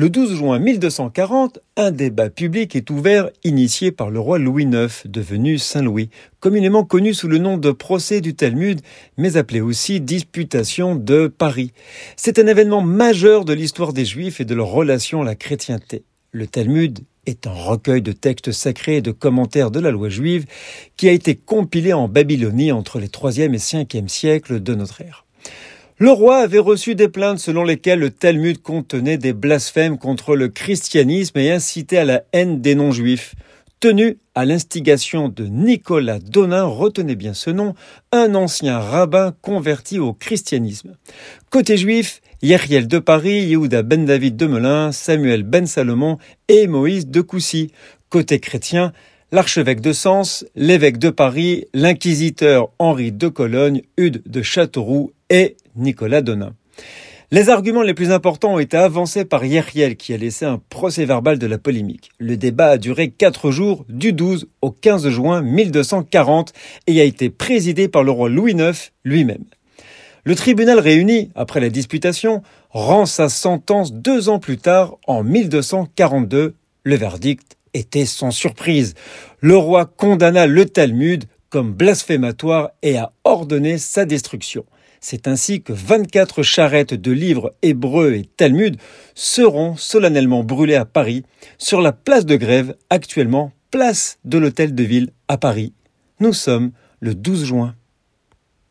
Le 12 juin 1240, un débat public est ouvert initié par le roi Louis IX, devenu Saint-Louis, communément connu sous le nom de procès du Talmud, mais appelé aussi disputation de Paris. C'est un événement majeur de l'histoire des Juifs et de leur relation à la chrétienté. Le Talmud est un recueil de textes sacrés et de commentaires de la loi juive qui a été compilé en Babylonie entre les 3e et 5e siècles de notre ère. Le roi avait reçu des plaintes selon lesquelles le Talmud contenait des blasphèmes contre le christianisme et incitait à la haine des non-juifs. Tenu à l'instigation de Nicolas Donin, retenez bien ce nom, un ancien rabbin converti au christianisme. Côté juif, Yeriel de Paris, Yehuda ben David de Melun, Samuel ben Salomon et Moïse de Coucy. Côté chrétien, l'archevêque de Sens, l'évêque de Paris, l'inquisiteur Henri de Cologne, Hude de Châteauroux et Nicolas Donin. Les arguments les plus importants ont été avancés par Yeriel qui a laissé un procès verbal de la polémique. Le débat a duré quatre jours du 12 au 15 juin 1240 et a été présidé par le roi Louis IX lui-même. Le tribunal réuni, après la disputation, rend sa sentence deux ans plus tard, en 1242. Le verdict était sans surprise. Le roi condamna le Talmud comme blasphématoire et a ordonné sa destruction. C'est ainsi que 24 charrettes de livres hébreux et Talmud seront solennellement brûlées à Paris, sur la place de grève, actuellement place de l'Hôtel de Ville à Paris. Nous sommes le 12 juin